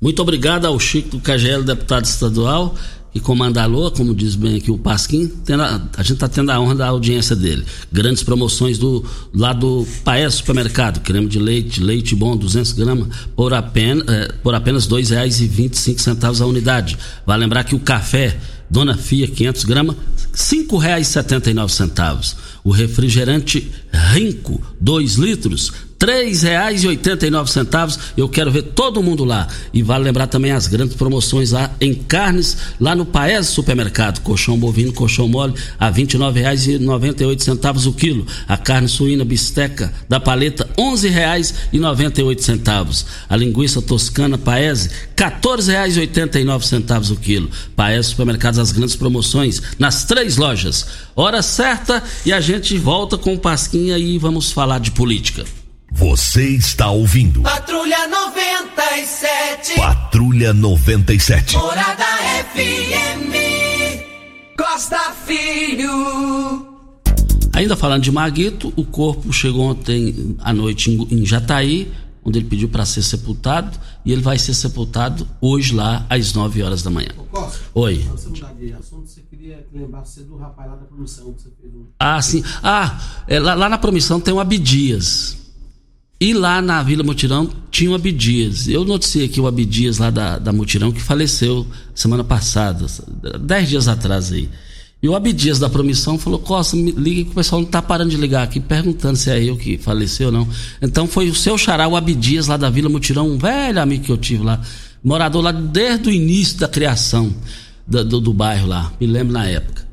Muito obrigado ao Chico do deputado estadual, e comanda a LOA, como diz bem aqui o Pasquim, a, a, gente está tendo a honra da audiência dele. Grandes promoções do lá do Paes Supermercado, creme de leite, leite bom, 200 gramas, por apenas, por apenas R$ 2,25 a unidade. Vai lembrar que o café Dona Fia, 500 gramas, R$ 5,79. O refrigerante Rinco, 2 litros, três reais e oitenta e nove centavos. Eu quero ver todo mundo lá. E vale lembrar também as grandes promoções lá em carnes, lá no Paes Supermercado. Colchão bovino, colchão mole, a vinte e nove reais e noventa e oito centavos o quilo. A carne suína bisteca da paleta, onze reais e noventa e oito centavos. A linguiça toscana Paese, quatorze reais e oitenta e nove centavos o quilo. Paes Supermercados, as grandes promoções nas três lojas. Hora certa e a gente volta com o Pasquinha e vamos falar de política. Você está ouvindo. Patrulha 97. Patrulha 97. Morada FM. Costa Filho. Ainda falando de Maguito, o corpo chegou ontem à noite em Jataí, onde ele pediu para ser sepultado, e ele vai ser sepultado hoje lá às 9 horas da manhã. Ô, Costa, Oi. Você mudar de assunto, você queria lembrar você do rapaz lá da promissão que você fez. Ah, sim. Ah, é, lá, lá na promissão tem o Abidias. E lá na Vila Mutirão tinha o Abidias. Eu noticiei aqui o Abidias lá da, da Mutirão que faleceu semana passada, dez dias atrás aí. E o Abidias da Promissão falou: Costa, me liga que o pessoal não está parando de ligar aqui, perguntando se é eu que faleceu ou não. Então foi o seu xará, o Abidias, lá da Vila Mutirão, um velho amigo que eu tive lá, morador lá desde o início da criação do, do, do bairro lá, me lembro na época.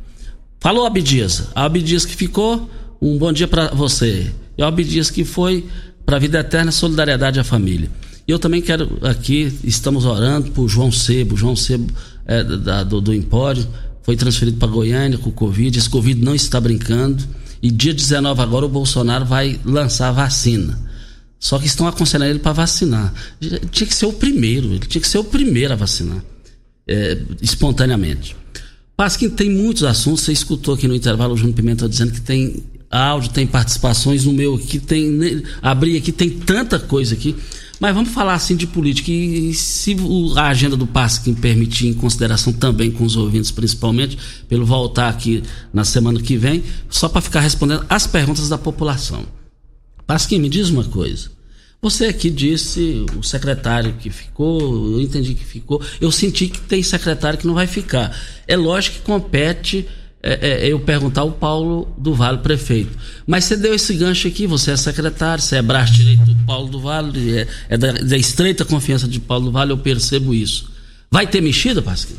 Falou Abidias, a Abidias que ficou, um bom dia para você. E o Abidias que foi para a vida eterna, solidariedade à família. E eu também quero aqui, estamos orando por João Sebo. João Sebo é, da, do, do Empório foi transferido para Goiânia com o Covid. Esse Covid não está brincando. E dia 19 agora o Bolsonaro vai lançar a vacina. Só que estão aconselhando ele para vacinar. Tinha que ser o primeiro, ele tinha que ser o primeiro a vacinar. É, espontaneamente. Pasquim tem muitos assuntos. Você escutou aqui no intervalo o Júnior Pimenta dizendo que tem áudio, tem participações no meu aqui, tem. Abri aqui, tem tanta coisa aqui. Mas vamos falar assim de política. E se a agenda do Pasquim permitir, em consideração também com os ouvintes, principalmente, pelo voltar aqui na semana que vem, só para ficar respondendo as perguntas da população. Pasquim, me diz uma coisa. Você aqui disse o secretário que ficou, eu entendi que ficou. Eu senti que tem secretário que não vai ficar. É lógico que compete é, é, eu perguntar ao Paulo do Vale, prefeito. Mas você deu esse gancho aqui, você é secretário, você é braço direito do Paulo do Vale, é, é da, da, estreita confiança de Paulo do Vale, eu percebo isso. Vai ter mexida, Pasquim?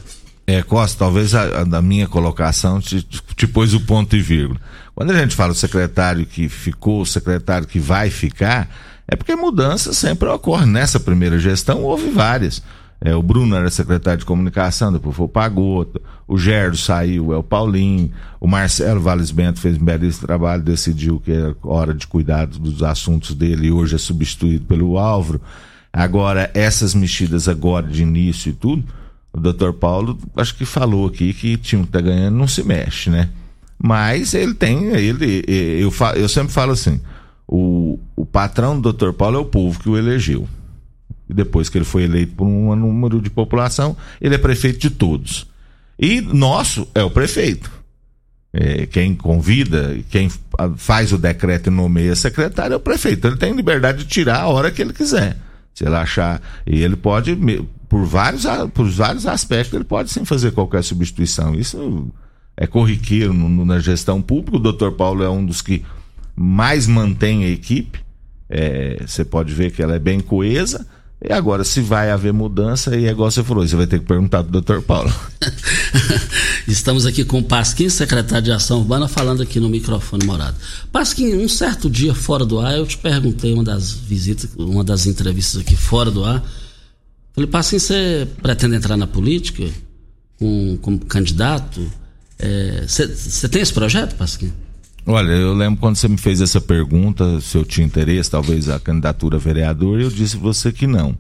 É, Costa, talvez a, a, minha colocação te, te pôs o ponto e vírgula. Quando a gente fala o secretário que ficou, o secretário que vai ficar, é porque mudança sempre ocorre. Nessa primeira gestão houve várias. É, o Bruno era secretário de comunicação, depois foi o Pagota, o Gerdo saiu, é o Paulinho, o Marcelo Valles Bento fez um belíssimo trabalho, decidiu que era hora de cuidar dos assuntos dele e hoje é substituído pelo Álvaro. Agora, essas mexidas agora de início e tudo, o doutor Paulo acho que falou aqui que time que tá ganhando não se mexe, né? Mas ele tem, ele, eu, eu sempre falo assim, o, o patrão do doutor Paulo é o povo que o elegeu e depois que ele foi eleito por um número de população, ele é prefeito de todos. E nosso é o prefeito. É, quem convida, quem faz o decreto e nomeia secretário é o prefeito. Ele tem liberdade de tirar a hora que ele quiser. Se ele achar. E ele pode, por vários, por vários aspectos, ele pode sim fazer qualquer substituição. Isso é corriqueiro na gestão pública. O doutor Paulo é um dos que mais mantém a equipe. É, você pode ver que ela é bem coesa e agora, se vai haver mudança, e é igual você falou, você vai ter que perguntar do Dr. Paulo. <laughs> Estamos aqui com o Pasquim, secretário de Ação Urbana, falando aqui no microfone morado. Pasquim, um certo dia fora do ar, eu te perguntei uma das visitas, uma das entrevistas aqui fora do ar. Falei, Pasquim, você pretende entrar na política como, como candidato? Você é, tem esse projeto, Pasquim? Olha, eu lembro quando você me fez essa pergunta, se eu tinha interesse, talvez a candidatura a vereador, eu disse você que não.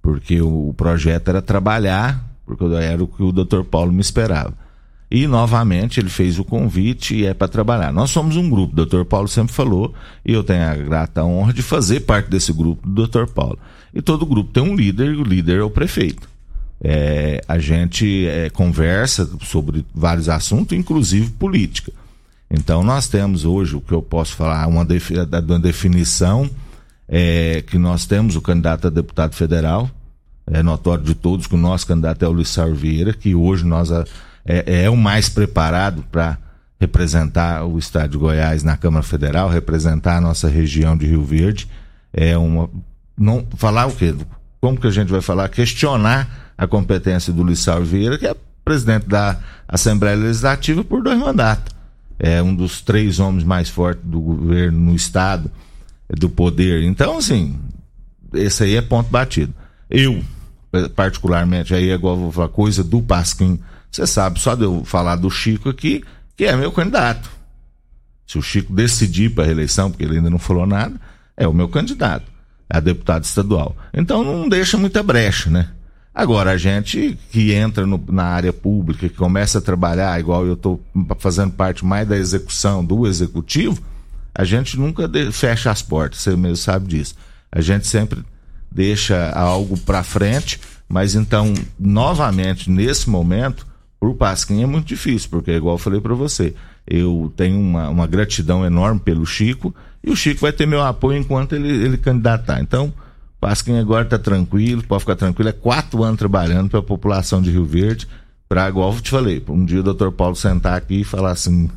Porque o projeto era trabalhar, porque era o que o doutor Paulo me esperava. E novamente ele fez o convite e é para trabalhar. Nós somos um grupo, o doutor Paulo sempre falou, e eu tenho a grata honra de fazer parte desse grupo do doutor Paulo. E todo grupo tem um líder, e o líder é o prefeito. É, a gente é, conversa sobre vários assuntos, inclusive política. Então nós temos hoje o que eu posso falar, uma, defi uma definição é, que nós temos o candidato a deputado federal, é notório de todos que o nosso candidato é o Luiz Sarvieira, que hoje nós é, é o mais preparado para representar o estado de Goiás na Câmara Federal, representar a nossa região de Rio Verde. É uma. Não, falar o quê? Como que a gente vai falar? Questionar a competência do Luiz Sarvieira, que é presidente da Assembleia Legislativa por dois mandatos é um dos três homens mais fortes do governo no estado, do poder. Então, assim, esse aí é ponto batido. Eu, particularmente, aí é igual a coisa do Pasquim. Você sabe, só de eu falar do Chico aqui, que é meu candidato. Se o Chico decidir para a reeleição, porque ele ainda não falou nada, é o meu candidato a deputado estadual. Então não deixa muita brecha, né? Agora, a gente que entra no, na área pública, que começa a trabalhar, igual eu estou fazendo parte mais da execução do executivo, a gente nunca de, fecha as portas, você mesmo sabe disso. A gente sempre deixa algo para frente, mas então, novamente, nesse momento, para o Pasquim é muito difícil, porque, igual eu falei para você, eu tenho uma, uma gratidão enorme pelo Chico, e o Chico vai ter meu apoio enquanto ele, ele candidatar. Então, Pasquim agora está tranquilo, pode ficar tranquilo. É quatro anos trabalhando para a população de Rio Verde. Para, igual eu te falei, um dia o doutor Paulo sentar aqui e falar assim: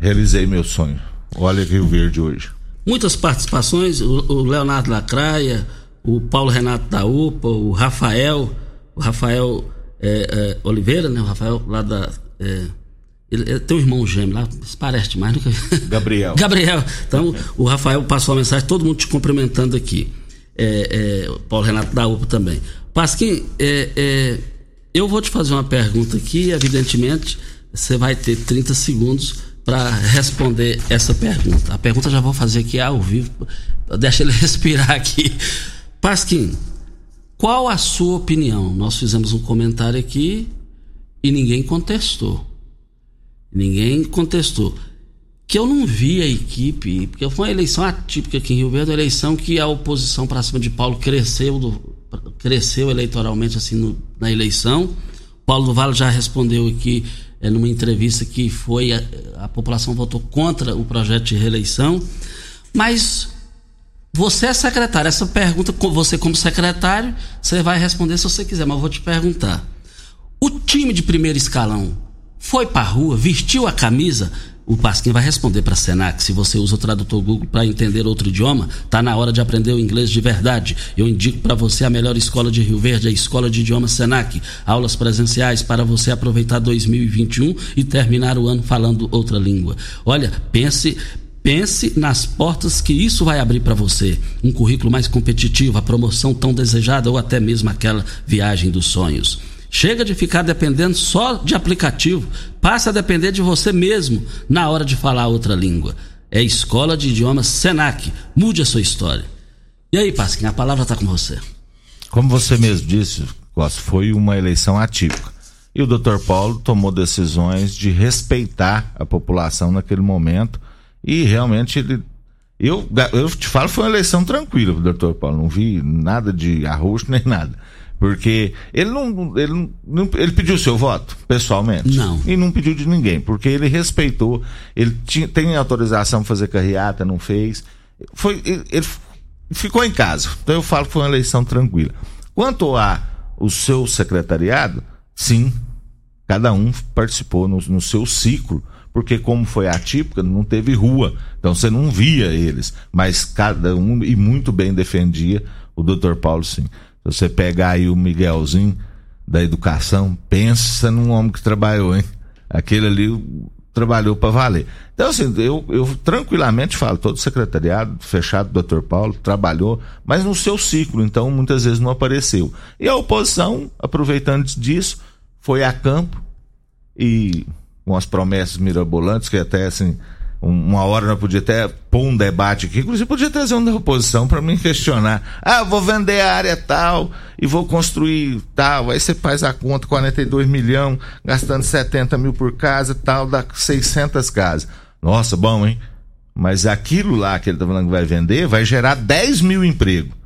realizei meu sonho. Olha Rio Verde hoje. Muitas participações: o, Leonardo Lacraia, o Paulo Renato da UPA, o Rafael, o Rafael é, é, Oliveira, né? O Rafael lá da. É, ele, ele, tem um irmão gêmeo lá, parece demais, nunca Gabriel. <laughs> Gabriel. Então, o Rafael passou a mensagem, todo mundo te cumprimentando aqui é, é, Paulo Renato da UPA também. Pasquim, é, é, eu vou te fazer uma pergunta aqui, evidentemente, você vai ter 30 segundos para responder essa pergunta. A pergunta já vou fazer aqui ao vivo, deixa ele <laughs> respirar aqui. Pasquim, qual a sua opinião? Nós fizemos um comentário aqui e ninguém contestou. Ninguém contestou que eu não vi a equipe, porque foi uma eleição atípica aqui em Rio Verde, uma eleição que a oposição para cima de Paulo cresceu, do, cresceu eleitoralmente assim no, na eleição. Paulo do Vale já respondeu aqui é, numa entrevista que foi a, a, população votou contra o projeto de reeleição, mas você é secretário, essa pergunta você como secretário, você vai responder se você quiser, mas eu vou te perguntar. O time de primeiro escalão foi pra rua, vestiu a camisa, o Pasquim vai responder para a Senac. Se você usa o tradutor Google para entender outro idioma, tá na hora de aprender o inglês de verdade. Eu indico para você a melhor escola de Rio Verde, a Escola de Idiomas Senac. Aulas presenciais para você aproveitar 2021 e terminar o ano falando outra língua. Olha, pense Pense nas portas que isso vai abrir para você. Um currículo mais competitivo, a promoção tão desejada ou até mesmo aquela viagem dos sonhos. Chega de ficar dependendo só de aplicativo. Passa a depender de você mesmo na hora de falar outra língua. É Escola de Idiomas Senac. Mude a sua história. E aí, Pasquim, a palavra está com você. Como você mesmo disse, foi uma eleição atípica. E o Dr. Paulo tomou decisões de respeitar a população naquele momento e realmente ele eu, eu te falo, foi uma eleição tranquila doutor Paulo. Não vi nada de arroz nem nada. Porque ele não, ele não, ele pediu o seu voto, pessoalmente. Não. E não pediu de ninguém, porque ele respeitou, ele tinha, tem autorização para fazer carreata, não fez. Foi, ele, ele, ficou em casa. Então eu falo que foi uma eleição tranquila. Quanto a o seu secretariado, sim, cada um participou no, no seu ciclo, porque como foi atípica, não teve rua, então você não via eles, mas cada um e muito bem defendia o Dr. Paulo sim. Você pegar aí o Miguelzinho da educação, pensa num homem que trabalhou, hein? Aquele ali trabalhou para valer. Então, assim, eu, eu tranquilamente falo, todo secretariado fechado, doutor Paulo, trabalhou, mas no seu ciclo, então muitas vezes não apareceu. E a oposição, aproveitando disso, foi a campo e com as promessas mirabolantes, que até assim, uma hora nós podia até pôr um debate aqui, inclusive podia trazer um da oposição para me questionar. Ah, vou vender a área tal e vou construir tal. Aí você faz a conta, 42 milhões, gastando 70 mil por casa tal, dá 600 casas. Nossa, bom, hein? Mas aquilo lá que ele tá falando que vai vender vai gerar 10 mil empregos.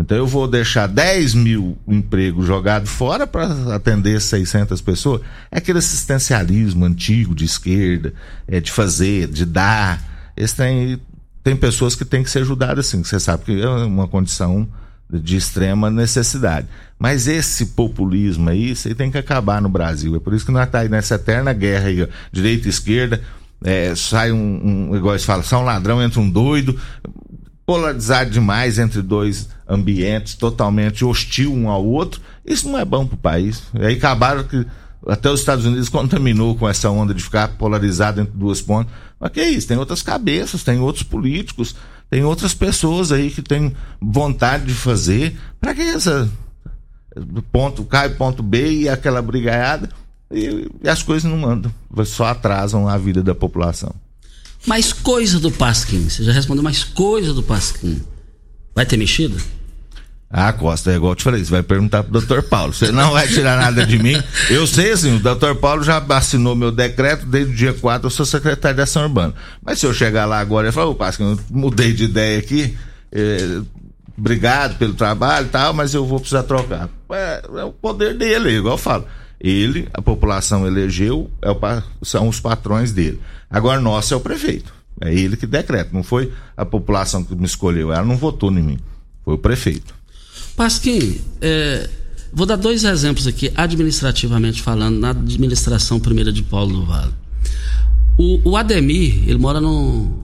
Então eu vou deixar 10 mil empregos jogados fora para atender 600 pessoas. É aquele assistencialismo antigo de esquerda, é de fazer, de dar. Esse tem, tem pessoas que têm que ser ajudadas assim, você sabe que é uma condição de extrema necessidade. Mas esse populismo aí, aí tem que acabar no Brasil. É por isso que nós tá aí nessa eterna guerra aí, direita e esquerda. É, sai um, um, igual eles falam, sai um ladrão, entra um doido, polarizado demais entre dois ambientes totalmente hostil um ao outro, isso não é bom para o país. E aí acabaram que até os Estados Unidos contaminou com essa onda de ficar polarizado entre duas pontas. Mas que é isso? Tem outras cabeças, tem outros políticos, tem outras pessoas aí que têm vontade de fazer. Para que essa ponto cai ponto B e aquela brigaiada e, e as coisas não andam, só atrasam a vida da população. Mais coisa do Pasquim. Você já respondeu mais coisa do Pasquim. Vai ter mexida? Ah, Costa, é igual eu te falei, você vai perguntar pro doutor Paulo. Você não vai tirar nada de mim. Eu sei assim, o doutor Paulo já assinou meu decreto, desde o dia 4 eu sou secretário de ação urbana. Mas se eu chegar lá agora e falar, ô Pasquim, eu mudei de ideia aqui, é, obrigado pelo trabalho e tal, mas eu vou precisar trocar. É, é o poder dele, igual eu falo. Ele, a população elegeu, é o, são os patrões dele. Agora, nosso é o prefeito. É ele que decreta. Não foi a população que me escolheu. Ela não votou em mim. Foi o prefeito. Pasquim, é, vou dar dois exemplos aqui, administrativamente falando, na administração primeira de Paulo do Vale. O, o Ademir, ele mora no.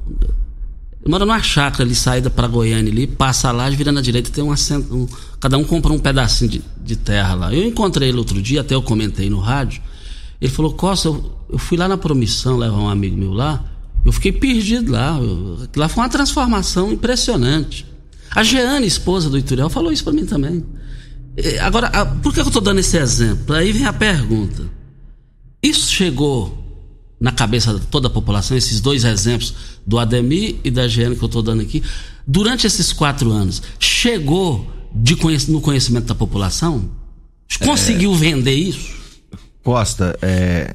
Ele mora numa chácara ali, saída para Goiânia ali, passa lá, vira na direita, tem um assento. Um, cada um compra um pedacinho de, de terra lá. Eu encontrei ele outro dia, até eu comentei no rádio. Ele falou, Costa, eu, eu fui lá na promissão levar um amigo meu lá, eu fiquei perdido lá. Eu, lá foi uma transformação impressionante. A Jeane, esposa do Ituriel, falou isso para mim também. Agora, por que eu estou dando esse exemplo? Aí vem a pergunta. Isso chegou na cabeça de toda a população, esses dois exemplos do Ademir e da Jeane que eu estou dando aqui, durante esses quatro anos, chegou de conhec no conhecimento da população? Conseguiu é... vender isso? Costa, é,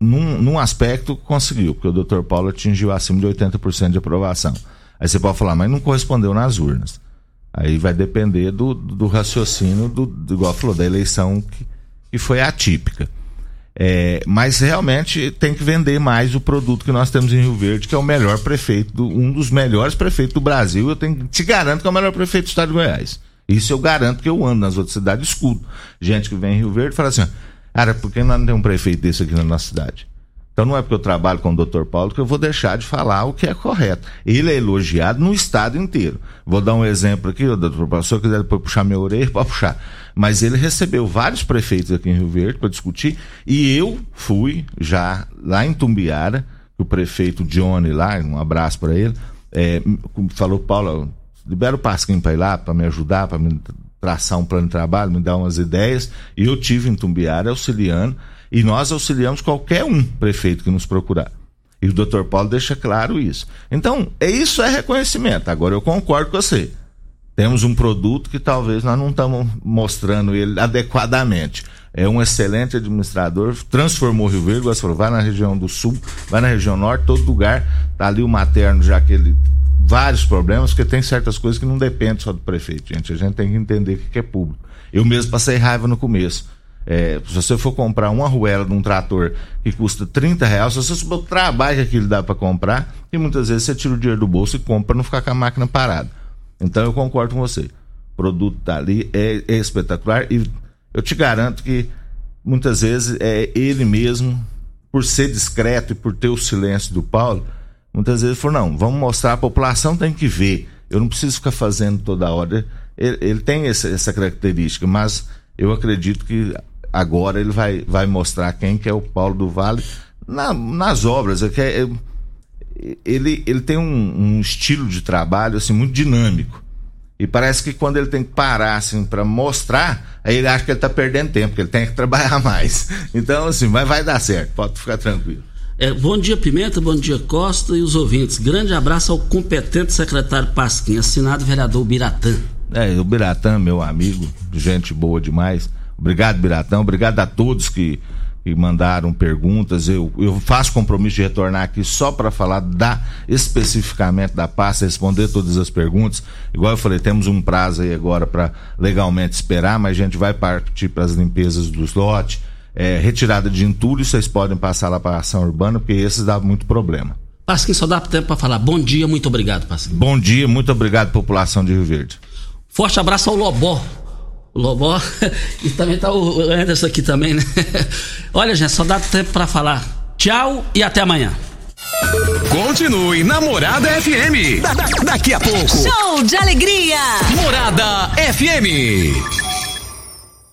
num, num aspecto conseguiu, porque o Dr. Paulo atingiu acima de 80% de aprovação. Aí você pode falar, mas não correspondeu nas urnas. Aí vai depender do, do raciocínio, do, do, igual falou, da eleição que, que foi atípica. É, mas realmente tem que vender mais o produto que nós temos em Rio Verde, que é o melhor prefeito, do, um dos melhores prefeitos do Brasil. Eu tenho, te garanto que é o melhor prefeito do estado de Goiás. Isso eu garanto que eu ando nas outras cidades, escuto. Gente que vem em Rio Verde fala assim: Cara, por que não temos um prefeito desse aqui na nossa cidade? Então não é porque eu trabalho com o Dr. Paulo que eu vou deixar de falar o que é correto. Ele é elogiado no estado inteiro. Vou dar um exemplo aqui, doutor Paulo, se eu quiser depois puxar minha orelha, <laughs> pode puxar. Mas ele recebeu vários prefeitos aqui em Rio Verde para discutir e eu fui já lá em Tumbiara, o prefeito Johnny lá, um abraço para ele, é, falou, Paulo, libera o Pasquim para ir lá, para me ajudar, para me traçar um plano de trabalho, me dar umas ideias. E eu tive em Tumbiara auxiliando e nós auxiliamos qualquer um prefeito que nos procurar. E o doutor Paulo deixa claro isso. Então, é isso é reconhecimento. Agora eu concordo com você. Temos um produto que talvez nós não estamos mostrando ele adequadamente. É um excelente administrador, transformou Rio Verde, você falou, vai na região do sul, vai na região norte, todo lugar, tá ali o materno, já que ele vários problemas, porque tem certas coisas que não dependem só do prefeito, gente. A gente tem que entender o que é público. Eu mesmo passei raiva no começo é, se você for comprar uma arruela de um trator que custa 30 reais, se você souber o trabalho que aquilo dá para comprar, e muitas vezes você tira o dinheiro do bolso e compra para não ficar com a máquina parada. Então eu concordo com você. O produto tá ali, é, é espetacular e eu te garanto que muitas vezes é ele mesmo, por ser discreto e por ter o silêncio do Paulo, muitas vezes falou, não, vamos mostrar, a população tem que ver. Eu não preciso ficar fazendo toda hora. Ele, ele tem essa, essa característica, mas eu acredito que agora ele vai, vai mostrar quem que é o Paulo do Vale na, nas obras. É, é, ele, ele tem um, um, estilo de trabalho assim muito dinâmico. E parece que quando ele tem que parar assim para mostrar, aí ele acha que ele está perdendo tempo, que ele tem que <laughs> trabalhar mais. Então, assim, mas vai dar certo, pode ficar tranquilo. É, bom dia, Pimenta, bom dia, Costa e os ouvintes. Grande abraço ao competente secretário Pasquim, assinado vereador Biratã. É, o Biratã, meu amigo, gente boa demais. Obrigado, Biratão. Obrigado a todos que, que mandaram perguntas. Eu, eu faço compromisso de retornar aqui só para falar da especificamente da pasta, responder todas as perguntas. Igual eu falei, temos um prazo aí agora para legalmente esperar, mas a gente vai partir para as limpezas dos lotes. É, retirada de entulho, vocês podem passar lá para a ação urbana, porque esses dá muito problema. Pasquim, só dá tempo para falar. Bom dia, muito obrigado, Pasquim. Bom dia, muito obrigado, população de Rio Verde. Forte abraço ao Lobó, o Lobó. <laughs> E também tá o Anderson aqui também, né? <laughs> Olha, gente, só dá tempo para falar. Tchau e até amanhã. Continue Namorada FM. Da, da, daqui a pouco. Show de alegria. Morada FM.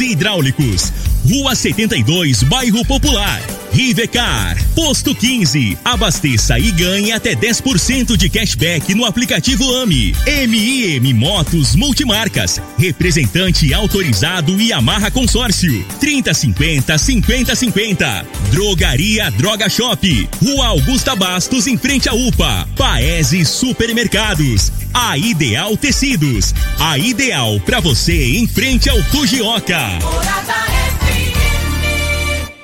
e Hidráulicos. Rua 72, Bairro Popular. Rivecar, Posto 15. Abasteça e ganhe até 10% de cashback no aplicativo AMI. MIM Motos Multimarcas. Representante autorizado e amarra consórcio. 3050 5050. Drogaria Droga Shop. Rua Augusta Bastos em frente à UPA. Paese Supermercados. A Ideal Tecidos. A ideal para você em frente ao Fujioka. Toca. Morada FM.